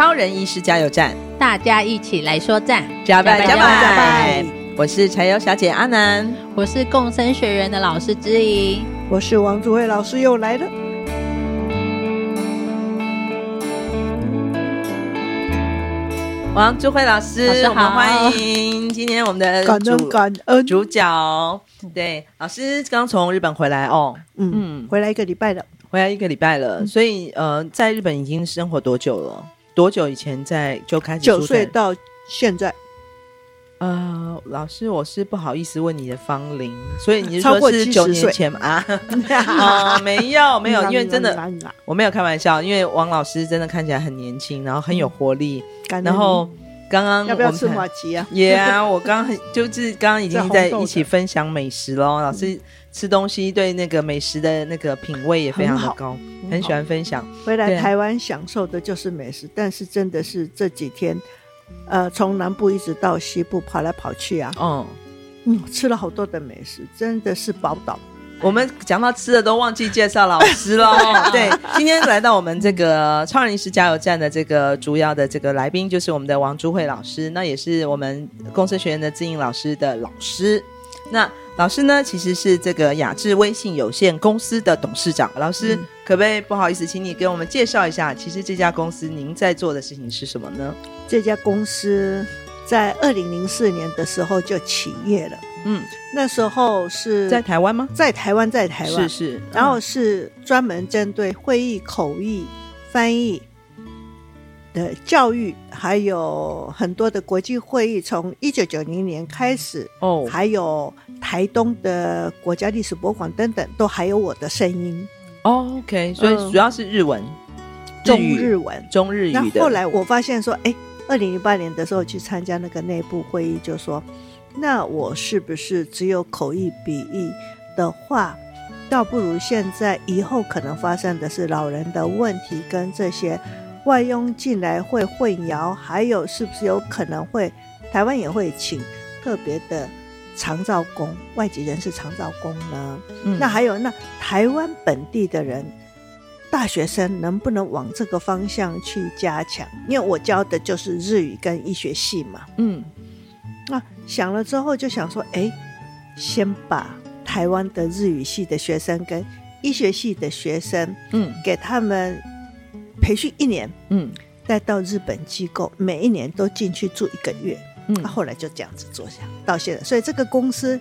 超人医师加油站，大家一起来说赞，加拜加拜！我是柴油小姐阿南，我是共生学员的老师之一，我是王祖慧老师又来了。王朱慧老师，老师好，欢迎今天我们的主感恩。主角。对，老师刚从日本回来哦，嗯嗯，回来一个礼拜了，回来一个礼拜了，所以呃，在日本已经生活多久了？多久以前在就开始？九岁到现在。呃，老师，我是不好意思问你的芳龄，所以你是说是九年前吗？啊，啊，没有没有，因为真的我没有开玩笑，因为王老师真的看起来很年轻，然后很有活力。然后刚刚要不要吃麻糬啊？也啊，我刚刚就是刚刚已经在 一起分享美食喽。老师吃东西对那个美食的那个品味也非常的高，很喜欢分享。回来台湾享受的就是美食，但是真的是这几天。呃，从南部一直到西部跑来跑去啊，嗯嗯，吃了好多的美食，真的是宝岛。我们讲到吃的都忘记介绍老师喽。对，今天来到我们这个超人医师加油站的这个主要的这个来宾，就是我们的王朱慧老师，那也是我们共生学院的姿莹老师的老师。那老师呢，其实是这个雅致微信有限公司的董事长。老师，嗯、可不可以不好意思，请你给我们介绍一下，其实这家公司您在做的事情是什么呢？这家公司在二零零四年的时候就起业了。嗯，那时候是在台湾吗？在台湾，在台湾是是。嗯、然后是专门针对会议口译翻译。的教育还有很多的国际会议，从一九九零年开始哦，还有台东的国家历史博物馆等等，都还有我的声音。哦，OK，所以主要是日文、嗯、中日文、中日语。那后来我发现说，哎，二零零八年的时候去参加那个内部会议，就说，那我是不是只有口译笔译的话，倒不如现在以后可能发生的是老人的问题跟这些。外佣进来会混淆，还有是不是有可能会台湾也会请特别的长照工，外籍人士长照工呢？嗯，那还有那台湾本地的人，大学生能不能往这个方向去加强？因为我教的就是日语跟医学系嘛。嗯，那想了之后就想说，哎，先把台湾的日语系的学生跟医学系的学生，嗯，给他们。培训一年，嗯，带到日本机构，每一年都进去住一个月，嗯，啊、后来就这样子做下到现在，所以这个公司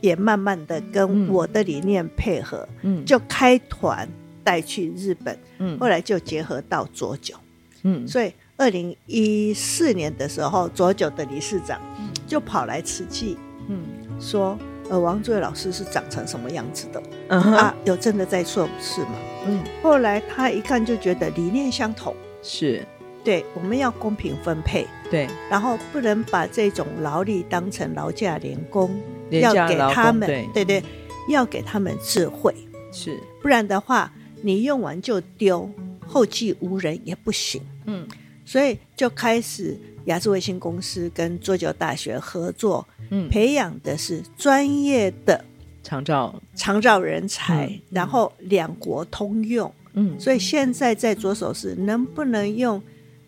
也慢慢的跟我的理念配合，嗯，就开团带去日本，嗯，后来就结合到佐久，嗯，所以二零一四年的时候，佐久的理事长就跑来慈济，嗯，说。呃，王竹慧老师是长成什么样子的？Uh huh. 啊，有真的在做事吗？嗯，后来他一看就觉得理念相同，是对，我们要公平分配，对，然后不能把这种劳力当成劳价连工，要给他们，对，对对，要给他们智慧，是，不然的话，你用完就丢，后继无人也不行。嗯，所以就开始。雅致卫星公司跟佐久大学合作，嗯，培养的是专业的长照。长照人才，嗯、然后两国通用，嗯，所以现在在着手是能不能用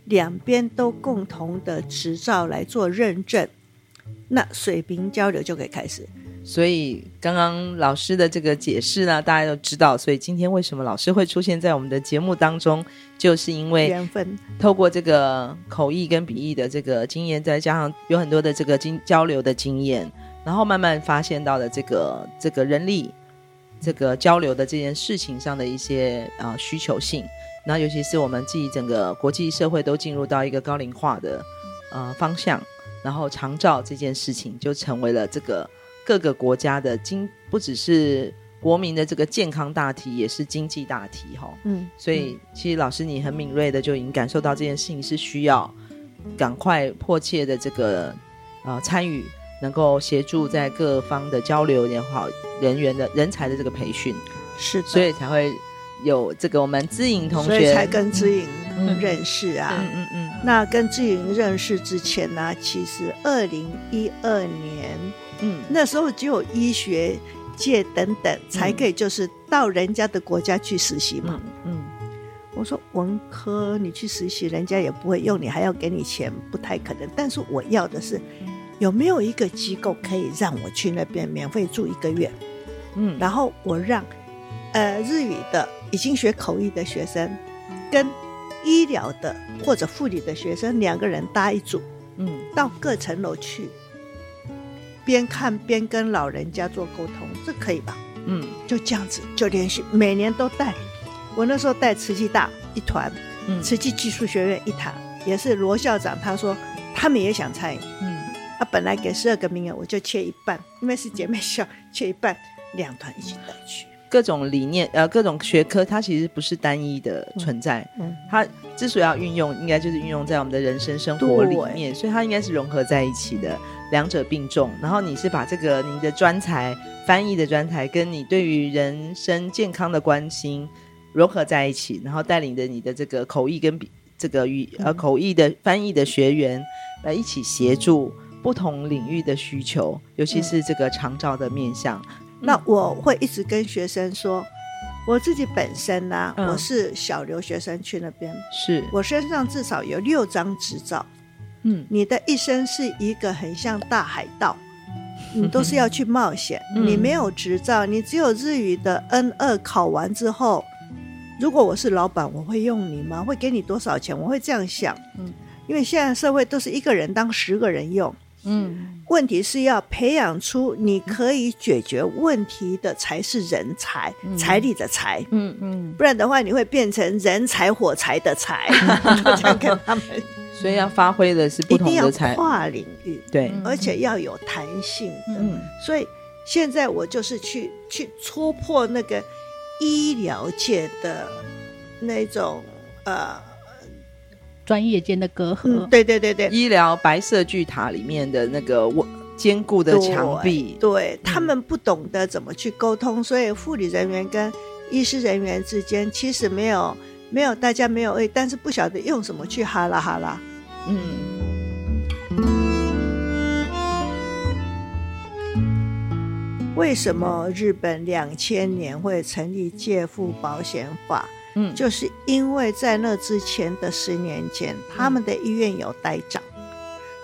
两边都共同的执照来做认证，那水平交流就可以开始。所以刚刚老师的这个解释呢，大家都知道。所以今天为什么老师会出现在我们的节目当中，就是因为缘分。透过这个口译跟笔译的这个经验，再加上有很多的这个经交流的经验，然后慢慢发现到了这个这个人力这个交流的这件事情上的一些啊、呃、需求性。那尤其是我们自己整个国际社会都进入到一个高龄化的呃方向，然后长照这件事情就成为了这个各个国家的经，不只是国民的这个健康大题，也是经济大题哈。嗯，所以其实老师你很敏锐的就已经感受到这件事情是需要赶快迫切的这个呃参与，能够协助在各方的交流也好，人员的人才的这个培训，是的，所以才会。有这个我们知影同学，才跟知影认识啊。嗯嗯嗯。那跟姿莹认识之前呢、啊，其实二零一二年，嗯，那时候只有医学界等等才可以，就是到人家的国家去实习嘛。嗯。嗯，我说文科你去实习，人家也不会用你，还要给你钱，不太可能。但是我要的是，有没有一个机构可以让我去那边免费住一个月？嗯，然后我让。呃，日语的已经学口译的学生，跟医疗的或者护理的学生两个人搭一组，嗯，到各层楼去，边看边跟老人家做沟通，这可以吧？嗯，就这样子，就连续每年都带。我那时候带慈济大一团，嗯，慈济技术学院一团，也是罗校长他说他们也想参与，嗯，他本来给十二个名额，我就切一半，因为是姐妹校，切一半，两团一起带去。各种理念，呃，各种学科，它其实不是单一的存在。嗯，嗯，它之所以要运用，应该就是运用在我们的人生生活里面，所以它应该是融合在一起的，两者并重。然后你是把这个你的专才翻译的专才，跟你对于人生健康的关心融合在一起，然后带领着你的这个口译跟这个语呃口译的翻译的学员来一起协助不同领域的需求，尤其是这个长照的面向。那我会一直跟学生说，我自己本身呢、啊，嗯、我是小留学生去那边，是我身上至少有六张执照。嗯，你的一生是一个很像大海盗，你都是要去冒险。嗯、你没有执照，你只有日语的 N 二考完之后，如果我是老板，我会用你吗？会给你多少钱？我会这样想。嗯，因为现在社会都是一个人当十个人用。嗯，问题是要培养出你可以解决问题的才是人才，嗯、财力的财。嗯嗯，不然的话你会变成人才火柴的财。这样跟他们，所以要发挥的是不同的才，跨领域，对，而且要有弹性的。嗯，所以现在我就是去去戳破那个医疗界的那种呃。专业间的隔阂，嗯，对对对对，医疗白色巨塔里面的那个坚固的墙壁，对，对他们不懂得怎么去沟通，所以护理人员跟医师人员之间其实没有没有大家没有诶，但是不晓得用什么去哈拉哈拉，嗯。为什么日本两千年会成立借付保险法？嗯，就是因为在那之前的十年前，他们的医院有呆账，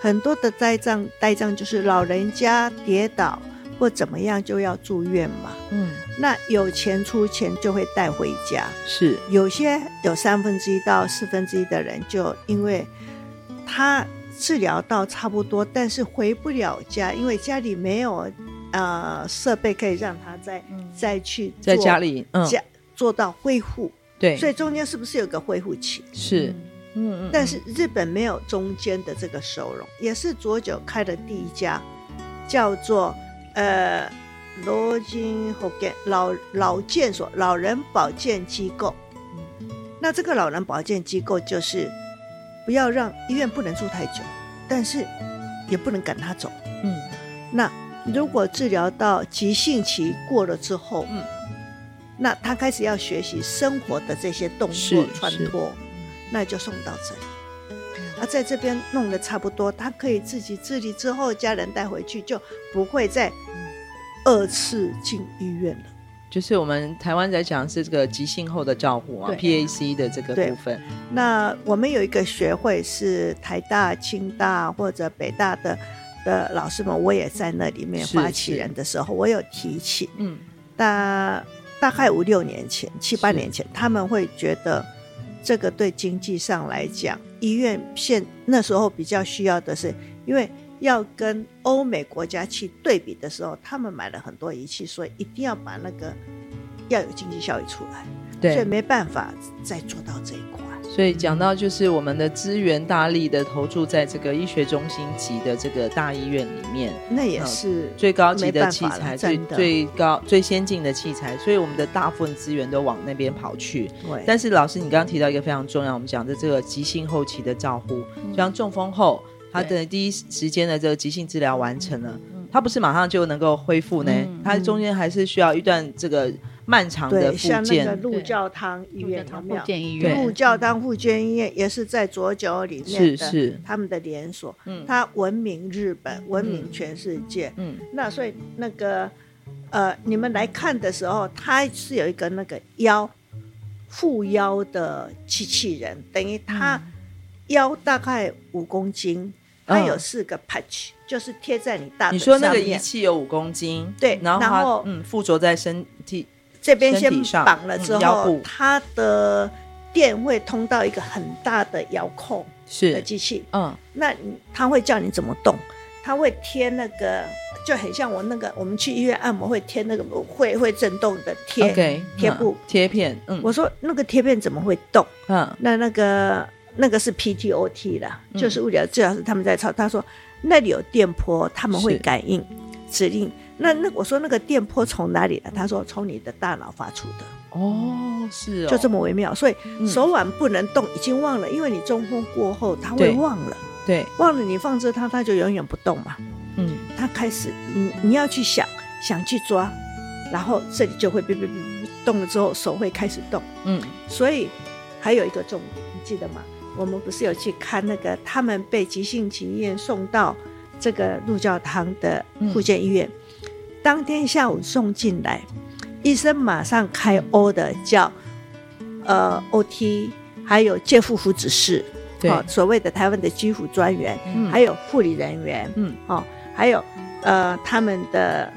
很多的呆账，呆账就是老人家跌倒或怎么样就要住院嘛。嗯，那有钱出钱就会带回家，是有些有三分之一到四分之一的人，就因为他治疗到差不多，但是回不了家，因为家里没有呃设备可以让他再、嗯、再去在家里嗯家做到恢复。对，所以中间是不是有个恢复期？是，嗯嗯。但是日本没有中间的这个收容，也是佐久开的第一家，叫做呃罗金后健老老健所老人保健机构。那这个老人保健机构就是不要让医院不能住太久，但是也不能赶他走。嗯。那如果治疗到急性期过了之后，嗯。那他开始要学习生活的这些动作穿脱，那就送到这里。啊，在这边弄得差不多，他可以自己自理之后，家人带回去，就不会再二次进医院了。就是我们台湾在讲是这个急性后的照护啊，PAC 的这个部分。那我们有一个学会是台大、清大或者北大的的老师们，我也在那里面发起人的时候，我有提起，嗯，大大概五六年前、七八年前，他们会觉得这个对经济上来讲，医院现那时候比较需要的是，因为要跟欧美国家去对比的时候，他们买了很多仪器，所以一定要把那个要有经济效益出来，对，所以没办法再做到这一块。所以讲到就是我们的资源大力的投注在这个医学中心级的这个大医院里面，那也是最高级的器材，最最高最先进的器材，所以我们的大部分资源都往那边跑去。对。但是老师，你刚刚提到一个非常重要，我们讲的这个急性后期的照护，就像中风后，他的第一时间的这个急性治疗完成了，他不是马上就能够恢复呢，他中间还是需要一段这个。漫长的复健，像那个鹿教堂医院有没有？鹿教堂复健医院也是在佐久里面的，是是。他们的连锁，嗯，它闻名日本，闻名全世界，嗯，那所以那个呃，你们来看的时候，它是有一个那个腰护腰的机器人，等于它腰大概五公斤，它有四个 patch，就是贴在你大腿上面。你说那个仪器有五公斤，对，然后嗯，附着在身体。这边先绑了之后，它的电会通到一个很大的遥控的机器，嗯，那它会叫你怎么动，它会贴那个，就很像我那个，我们去医院按摩会贴那个会会震动的贴贴布。贴片，嗯，我说那个贴片怎么会动？嗯，那那个那个是 PTOT 的，就是物理治疗师他们在操，他说那里有电波，他们会感应指令。那那我说那个电波从哪里来？他说从你的大脑发出的。哦，是哦，就这么微妙。所以手腕不能动，已经忘了，因为你中风过后他会忘了。对，忘了你放着它，它就永远不动嘛。嗯，他开始，你你要去想，想去抓，然后这里就会哔哔哔动了之后，手会开始动。嗯，所以还有一个重点，你记得吗？我们不是有去看那个他们被急性期医院送到这个陆教堂的复健医院。当天下午送进来，医生马上开 O 的叫，呃 OT，还有介护福指示，对、哦，所谓的台湾的居辅专员，嗯、还有护理人员，嗯，哦，还有呃他们的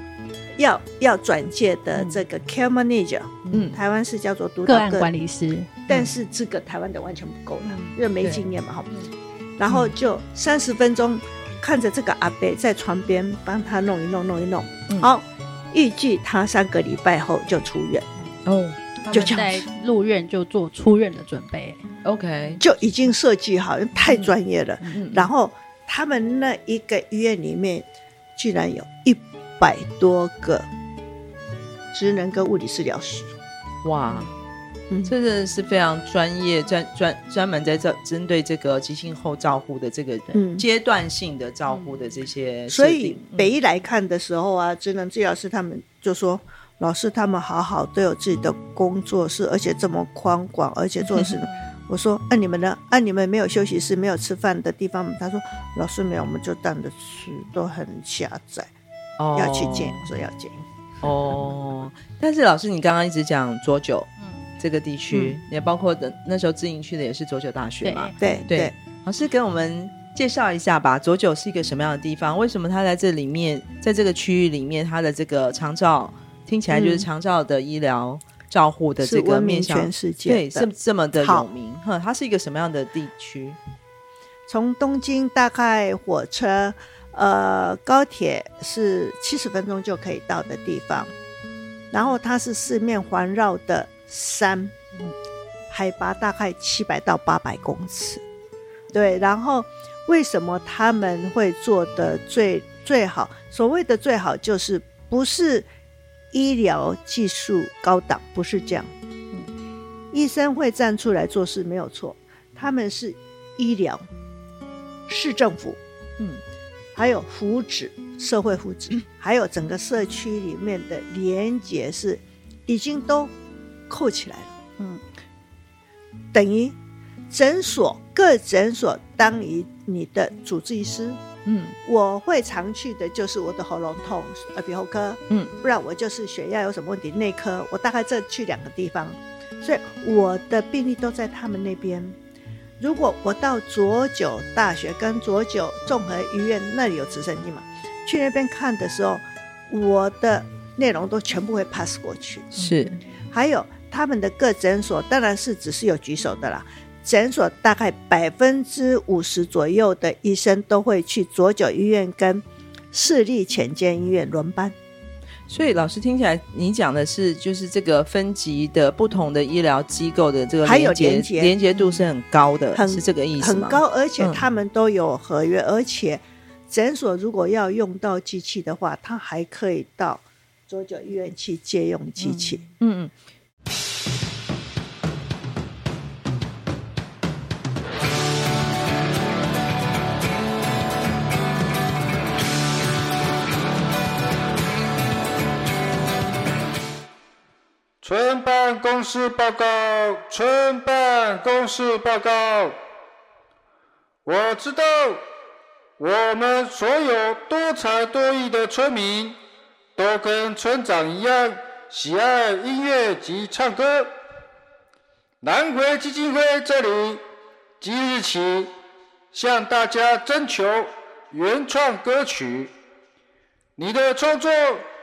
要要转介的这个 care manager，嗯，台湾是叫做督导个案管理师，但是这个台湾的完全不够了，因为没经验嘛，哈，然后就三十分钟。看着这个阿伯在床边帮他弄一弄弄一弄，嗯、好，预计他三个礼拜后就出院。哦，就在入院就做出院的准备，OK，就已经设计好，太专业了。嗯、然后他们那一个医院里面，居然有一百多个职能跟物理治疗师，哇！嗯，这个是非常专业、专专专门在这针对这个急性后照护的这个阶段性的照护的这些、嗯。所以北医来看的时候啊，职能治疗师他们就说，老师他们好好都有自己的工作室，而且这么宽广，而且做事。我说，按、啊、你们呢？按、啊、你们没有休息室、没有吃饭的地方？他说，老师没有，我们就当着吃，都很狭窄。哦，要去见，我说要见。哦，但是老师，你刚刚一直讲多久。这个地区、嗯、也包括的那时候自营去的也是佐久大学嘛？对对，老师给我们介绍一下吧。佐久是一个什么样的地方？为什么它在这里面，在这个区域里面，它的这个长照听起来就是长照的医疗照护的这个面向全世界，对，是这么的有名。哈，它是一个什么样的地区？从东京大概火车呃高铁是七十分钟就可以到的地方，然后它是四面环绕的。山，海拔大概七百到八百公尺，对。然后为什么他们会做的最最好？所谓的最好，就是不是医疗技术高档，不是这样。嗯，医生会站出来做事没有错，他们是医疗、市政府，嗯，还有福祉、社会福祉，还有整个社区里面的连结是已经都。扣起来了，嗯，等于诊所各诊所当于你的主治医师，嗯，我会常去的就是我的喉咙痛，耳鼻喉科，嗯，不然我就是血压有什么问题，内科，我大概这去两个地方，所以我的病例都在他们那边。如果我到佐久大学跟佐久综合医院那里有直升机嘛，去那边看的时候，我的内容都全部会 pass 过去。是，还有他们的各诊所，当然是只是有举手的啦。诊所大概百分之五十左右的医生都会去左九医院跟市立浅间医院轮班。所以老师听起来，你讲的是就是这个分级的不同的医疗机构的这个还有连接连接度是很高的，很是这个意思吗？很高，而且他们都有合约，嗯、而且诊所如果要用到机器的话，他还可以到左九医院去借用机器。嗯嗯。村办公室报告，村办公室报告。我知道，我们所有多才多艺的村民，都跟村长一样喜爱音乐及唱歌。南回基金会这里即日起向大家征求原创歌曲，你的创作。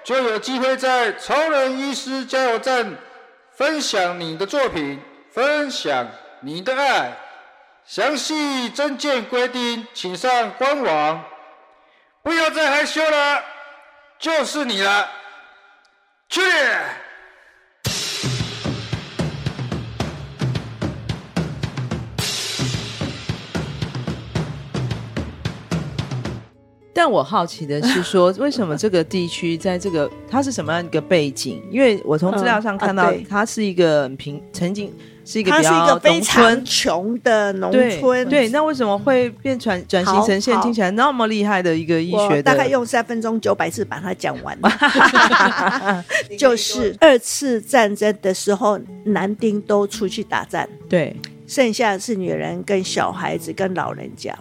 就有机会在超人医师加油站分享你的作品，分享你的爱。详细证件规定，请上官网。不要再害羞了，就是你了，去！但我好奇的是说，为什么这个地区在这个它是什么样一个背景？因为我从资料上看到，它是一个很平，曾经是一个比较农村穷的农村。对，那为什么会变转转型成现在听起来那么厉害的一个医学？大概用三分钟九百字把它讲完。就是二次战争的时候，男丁都出去打仗，对，剩下的是女人跟小孩子跟老人家，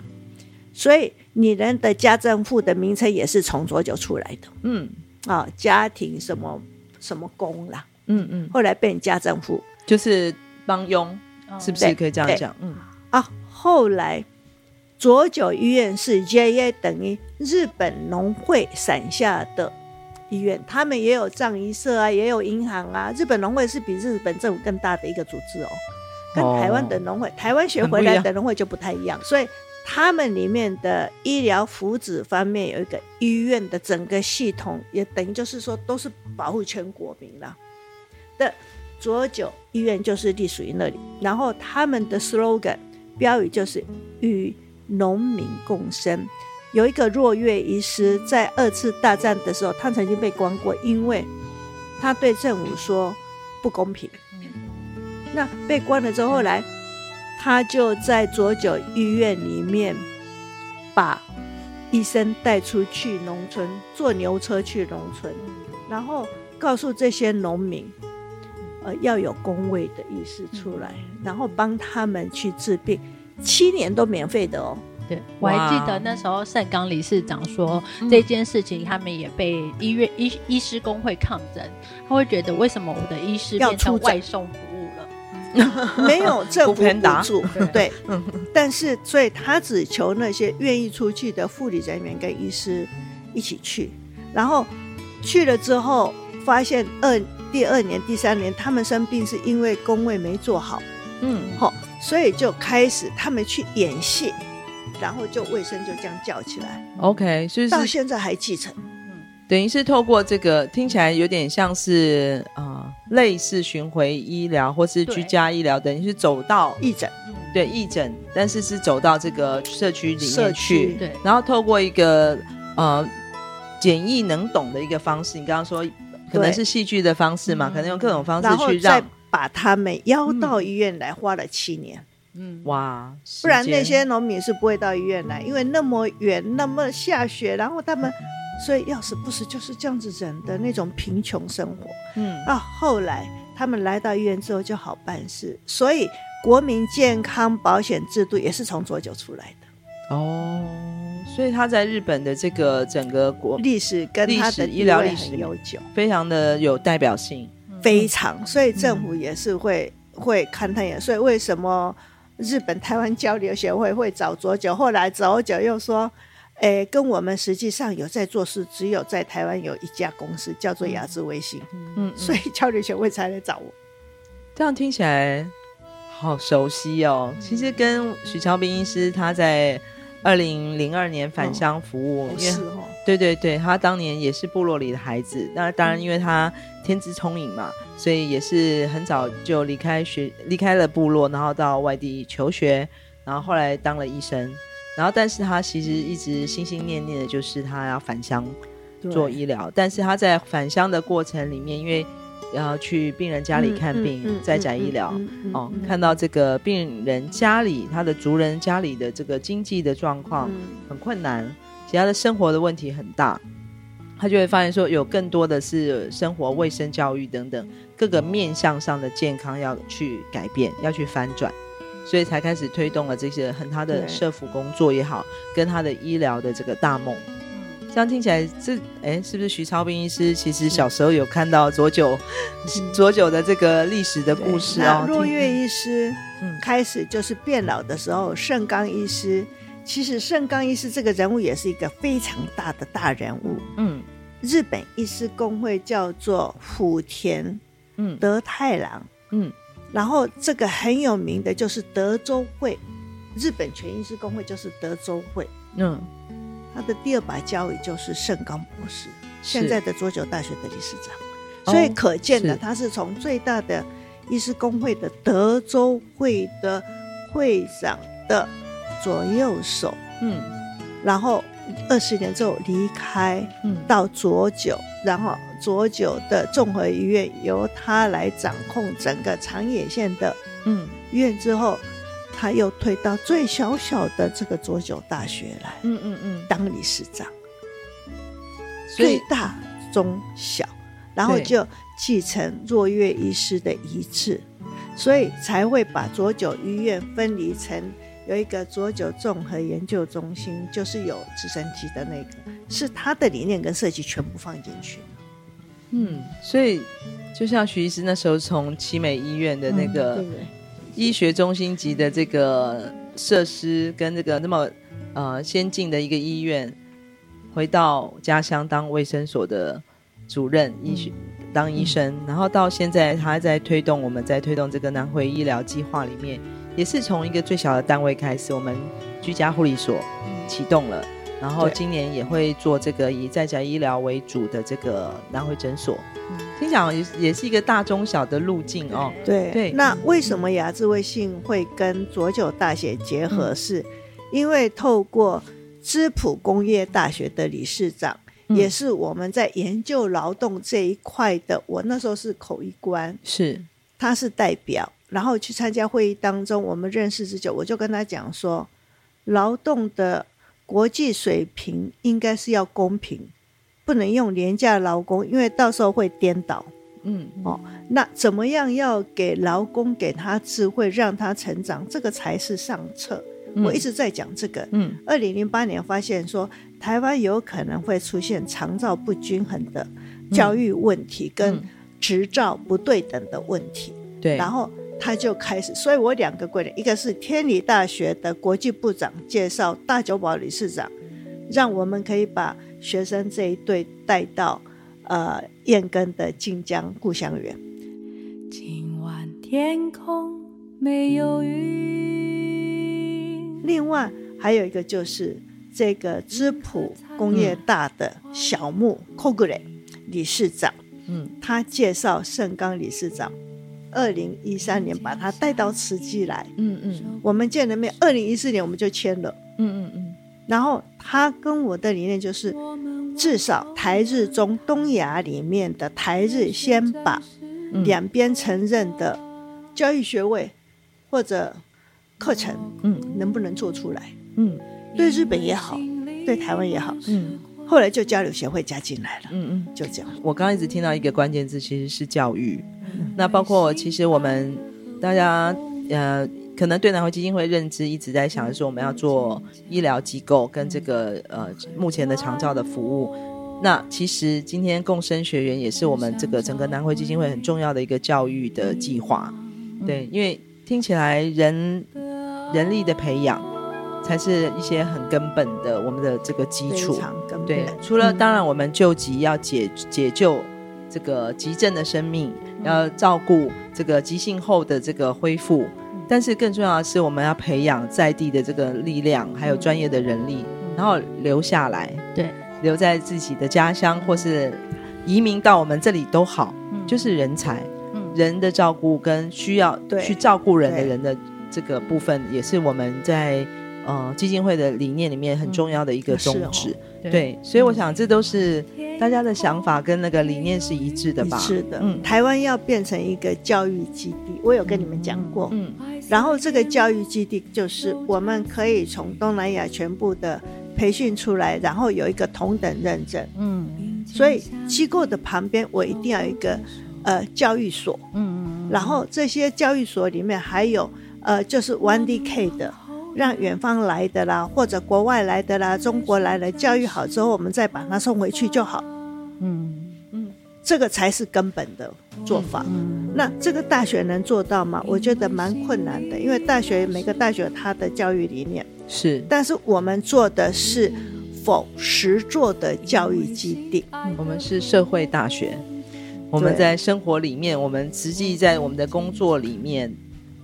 所以。女人的家政妇的名称也是从左九出来的，嗯，啊，家庭什么什么工啦，嗯嗯，后来变家政妇，就是帮佣，是不是可以这样讲？嗯，啊，后来左九医院是 JA 等于日本农会伞下的医院，他们也有葬仪社啊，也有银行啊。日本农会是比日本政府更大的一个组织哦，跟台湾的农会、哦、台湾学回来的农会就不太一样，所以。他们里面的医疗福祉方面有一个医院的整个系统，也等于就是说都是保护全国民了。的左九医院就是隶属于那里，然后他们的 slogan 标语就是与农民共生。有一个若月医师在二次大战的时候，他曾经被关过，因为他对政府说不公平。那被关了之后，后来。他就在佐久医院里面，把医生带出去农村，坐牛车去农村，然后告诉这些农民，呃，要有工位的医师出来，然后帮他们去治病，七年都免费的哦。对，我还记得那时候盛冈理事长说这件事情，他们也被医院医医师工会抗争，他会觉得为什么我的医师变成外送服务？没有政府补助，对，但是所以他只求那些愿意出去的护理人员跟医师一起去，然后去了之后发现二第二年、第三年他们生病是因为工位没做好，嗯，好，所以就开始他们去演戏，然后就卫生就这样叫起来，OK，所以到现在还继承。等于是透过这个，听起来有点像是啊、呃，类似巡回医疗或是居家医疗，等于是走到义诊，对。义诊，但是是走到这个社区里面去，对，然后透过一个呃简易能懂的一个方式，你刚刚说可能是戏剧的方式嘛，可能用各种方式去让把他们邀到医院来，花了七年，嗯，哇，不然那些农民是不会到医院来，因为那么远，那么下雪，然后他们。所以要死不死就是这样子人的那种贫穷生活。嗯，啊，后来他们来到医院之后就好办事，所以国民健康保险制度也是从佐久出来的。哦，所以他在日本的这个整个国历史跟他的医疗历史悠久，非常的有代表性，非常。所以政府也是会、嗯、会看他一眼。所以为什么日本台湾交流协会会找佐久，后来佐久又说，诶，跟我们实际上有在做事，只有在台湾有一家公司叫做雅致微信，嗯，嗯，所以 交流协会才来找我。这样听起来好熟悉哦。其实跟许超斌医师他在二零零二年返乡服务，哦、是哦，对对对，他当年也是部落里的孩子。那当然，因为他天资聪颖嘛，所以也是很早就离开学，离开了部落，然后到外地求学，然后后来当了医生。然后，但是他其实一直心心念念的就是他要返乡做医疗。但是他在返乡的过程里面，因为要去病人家里看病，在宅医疗哦，看到这个病人家里他的族人家里的这个经济的状况很困难，其他的生活的问题很大，他就会发现说有更多的是生活卫生教育等等各个面向上的健康要去改变，要去翻转，所以才开始推动了这些很他的社福工作也好，跟他的医疗的这个大梦。这样听起来，这哎，是不是徐超斌医师？其实小时候有看到佐久，嗯、佐久的这个历史的故事哦。若月医师，嗯，开始就是变老的时候，盛刚医师，其实盛刚医师这个人物也是一个非常大的大人物。嗯，日本医师工会叫做福田，嗯，德太郎，嗯，然后这个很有名的就是德州会，日本全医师公会就是德州会，嗯。他的第二把交椅就是盛冈博士，现在的佐久大学的理事长，所以可见的他是从最大的医师工会的德州会的会长的左右手，嗯，然后二十年之后离开，嗯，到佐久，然后佐久的综合医院由他来掌控整个长野县的，嗯，医院之后。他又退到最小小的这个佐久大学来，嗯嗯嗯，当理事长，最大中小，然后就继承若月医师的遗志，所以才会把佐久医院分离成有一个佐久综合研究中心，就是有直升机的那个，是他的理念跟设计全部放进去。嗯，所以就像徐医师那时候从奇美医院的那个。嗯医学中心级的这个设施跟这个那么呃先进的一个医院，回到家乡当卫生所的主任医学当医生，然后到现在他在推动我们在推动这个南回医疗计划里面，也是从一个最小的单位开始，我们居家护理所启动了，然后今年也会做这个以在家医疗为主的这个南回诊所。听讲也也是一个大中小的路径哦。对对，对，那为什么雅致微信会跟佐久大学结合？是因为透过芝浦工业大学的理事长，嗯、也是我们在研究劳动这一块的。我那时候是口译官，是他是代表，然后去参加会议当中，我们认识之久，我就跟他讲说，劳动的国际水平应该是要公平。不能用廉价劳工，因为到时候会颠倒。嗯，哦，那怎么样要给劳工给他智慧，让他成长，这个才是上策。嗯、我一直在讲这个。嗯，二零零八年发现说，台湾有可能会出现长照不均衡的教育问题，跟执照不对等的问题。对、嗯，然后他就开始，所以我两个贵人，一个是天理大学的国际部长介绍大久保理事长，让我们可以把。学生这一队带到呃燕根的晋江故乡园。今晚天空没有云。另外还有一个就是这个芝浦工业大的小木寇格雷理事长，嗯，他介绍盛冈理事长，二零一三年把他带到慈济来，嗯嗯，我们见了面，二零一四年我们就签了，嗯嗯嗯。然后他跟我的理念就是，至少台日中东亚里面的台日先把两边承认的教育学位或者课程，嗯，能不能做出来？嗯，对日本也好，对台湾也好，嗯，后来就交流协会加进来了，嗯嗯，就这样。我刚刚一直听到一个关键字，其实是教育。那包括其实我们大家呃。可能对南回基金会认知一直在想的是，我们要做医疗机构跟这个呃目前的长照的服务。那其实今天共生学员也是我们这个整个南回基金会很重要的一个教育的计划。对，因为听起来人人力的培养才是一些很根本的我们的这个基础。对，除了当然我们救急要解解救这个急症的生命，要照顾这个急性后的这个恢复，但是更重要的是我们要培养在地的这个力量，还有专业的人力，然后留下来，对，留在自己的家乡或是移民到我们这里都好，就是人才。人的照顾跟需要去照顾人的人的这个部分，也是我们在呃基金会的理念里面很重要的一个宗旨。对，所以我想这都是大家的想法跟那个理念是一致的吧？是的。嗯，台湾要变成一个教育基地，我有跟你们讲过。嗯，然后这个教育基地就是我们可以从东南亚全部的培训出来，然后有一个同等认证。嗯，所以机构的旁边我一定要一个。呃，教育所，嗯嗯，然后这些教育所里面还有，呃，就是 One D K 的，让远方来的啦，或者国外来的啦，中国来的教育好之后，我们再把他送回去就好，嗯。嗯，这个才是根本的做法。嗯，那这个大学能做到吗？我觉得蛮困难的，因为大学每个大学有它的教育理念。是，但是我们做的是否实作的教育基地，我们是社会大学。我们在生活里面，我们实际在我们的工作里面，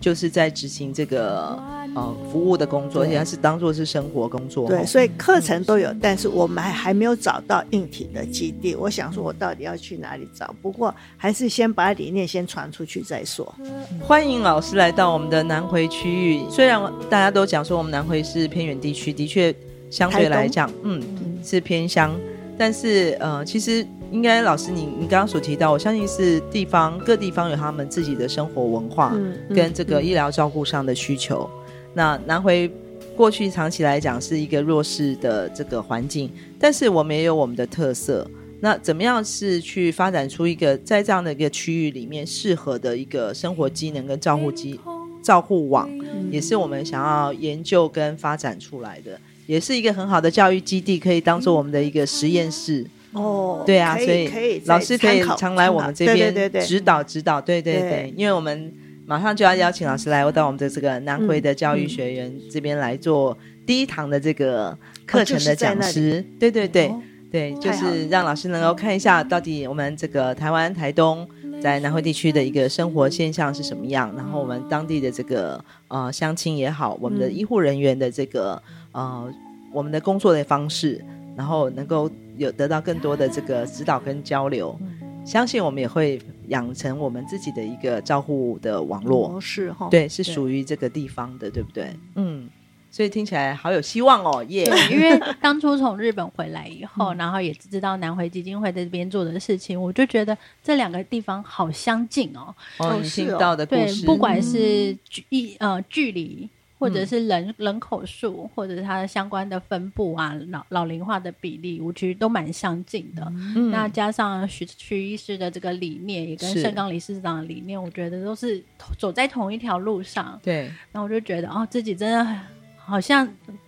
就是在执行这个呃服务的工作，而且是当做是生活工作。对，所以课程都有，但是我们还还没有找到硬体的基地。我想说，我到底要去哪里找？不过还是先把理念先传出去再说。欢迎老师来到我们的南回区域。虽然大家都讲说我们南回是偏远地区，的确相对来讲，嗯，是偏乡，但是呃，其实。应该老师你，你你刚刚所提到，我相信是地方各地方有他们自己的生活文化，跟这个医疗照顾上的需求。那南回过去长期来讲是一个弱势的这个环境，但是我们也有我们的特色。那怎么样是去发展出一个在这样的一个区域里面适合的一个生活机能跟照护机照护网，嗯、也是我们想要研究跟发展出来的，也是一个很好的教育基地，可以当做我们的一个实验室。哦，对啊，所以老师可以常来我们这边指导指导，对对对，因为我们马上就要邀请老师来到我们的这个南回的教育学院这边来做第一堂的这个课程的讲师，对对对。对，就是让老师能够看一下到底我们这个台湾台东在南回地区的一个生活现象是什么样，然后我们当地的这个呃乡亲也好，我们的医护人员的这个呃我们的工作的方式，然后能够。有得到更多的这个指导跟交流，相信我们也会养成我们自己的一个照护的网络模式哈。对，是属于这个地方的，对不对？嗯，所以听起来好有希望哦，耶！因为当初从日本回来以后，然后也知道南回基金会在这边做的事情，我就觉得这两个地方好相近哦。哦，你听到的故事，对，不管是距一呃距离。或者是人人口数，或者是它的相关的分布啊，老老龄化的比例，我觉得都蛮相近的。嗯、那加上徐徐医师的这个理念，也跟盛刚理事长的理念，我觉得都是走在同一条路上。对，那我就觉得哦，自己真的好像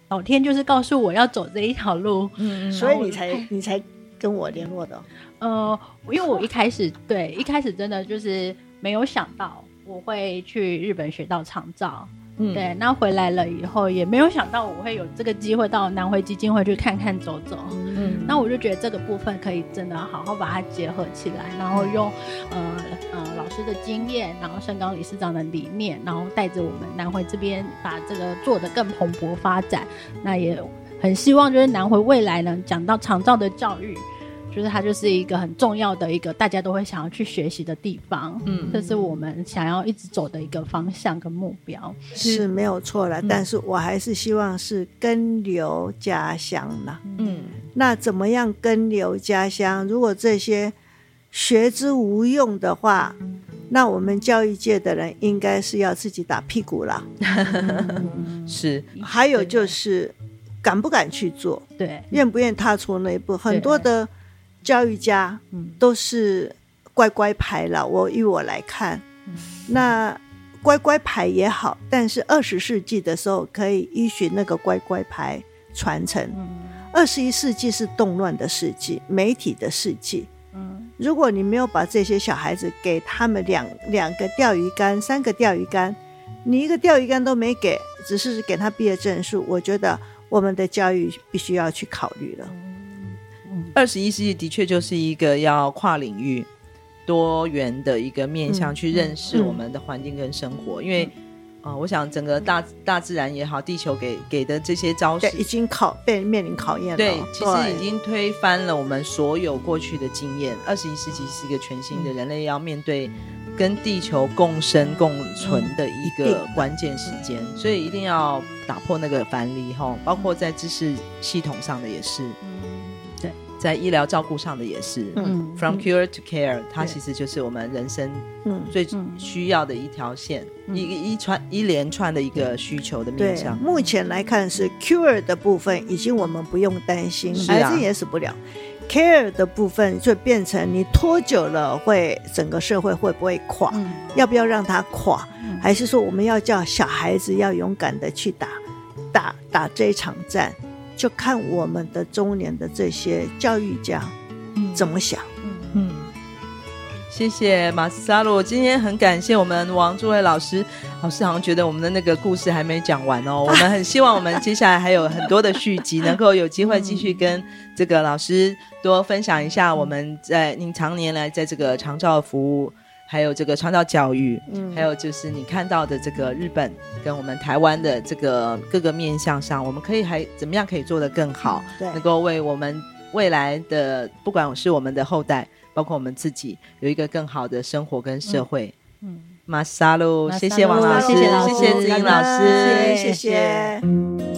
老天就是告诉我要走这一条路，嗯，所以你才你才跟我联络的。呃，因为我一开始对一开始真的就是没有想到我会去日本学到长照。嗯，对，那回来了以后也没有想到我会有这个机会到南回基金会去看看走走。嗯，那我就觉得这个部分可以真的好好把它结合起来，然后用呃呃老师的经验，然后盛刚理事长的理念，然后带着我们南回这边把这个做得更蓬勃发展。那也很希望就是南回未来呢，讲到长照的教育。就是它就是一个很重要的一个大家都会想要去学习的地方，嗯，这是我们想要一直走的一个方向跟目标，是没有错了。嗯、但是我还是希望是根留家乡啦，嗯，那怎么样根留家乡？如果这些学之无用的话，那我们教育界的人应该是要自己打屁股了。嗯、是，还有就是敢不敢去做？对，愿不愿意踏出那一步？很多的。教育家都是乖乖牌了。我以我来看，那乖乖牌也好，但是二十世纪的时候可以依循那个乖乖牌传承。二十一世纪是动乱的世纪，媒体的世纪。如果你没有把这些小孩子给他们两两个钓鱼竿、三个钓鱼竿，你一个钓鱼竿都没给，只是给他毕业证书，我觉得我们的教育必须要去考虑了。二十一世纪的确就是一个要跨领域、多元的一个面向去认识我们的环境跟生活，因为。啊、哦，我想整个大大自然也好，地球给给的这些招式，已经考被面临考验了。对，其实已经推翻了我们所有过去的经验。二十一世纪是一个全新的人类要面对跟地球共生共存的一个关键时间，嗯、所以一定要打破那个藩篱哈，包括在知识系统上的也是。在医疗照顾上的也是，嗯，From cure to care，它其实就是我们人生最需要的一条线，一一串一连串的一个需求的面向。目前来看是 cure 的部分，已经我们不用担心，癌症也死不了。care 的部分就变成你拖久了会整个社会会不会垮？要不要让它垮？还是说我们要叫小孩子要勇敢的去打打打这一场战？就看我们的中年的这些教育家怎么想。嗯嗯，谢谢马斯萨鲁，今天很感谢我们王诸位老师。老师好像觉得我们的那个故事还没讲完哦，我们很希望我们接下来还有很多的续集，能够有机会继续跟这个老师多分享一下我们在您常年来在这个长照服务。还有这个创造教育，嗯，还有就是你看到的这个日本跟我们台湾的这个各个面向上，我们可以还怎么样可以做得更好？对，能够为我们未来的不管是我们的后代，包括我们自己，有一个更好的生活跟社会。嗯，马萨路，谢谢王老师，谢谢子英老师，谢谢。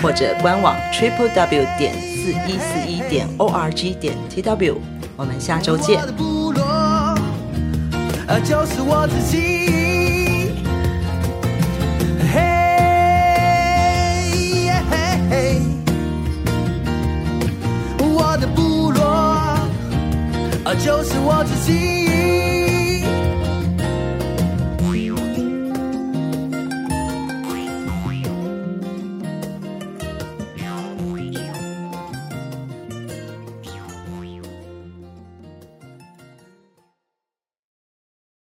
或者官网 triple w 点四一四一点 o r g 点 t w，我们下周见。就是我自己，嘿，我的部落，就是我自己。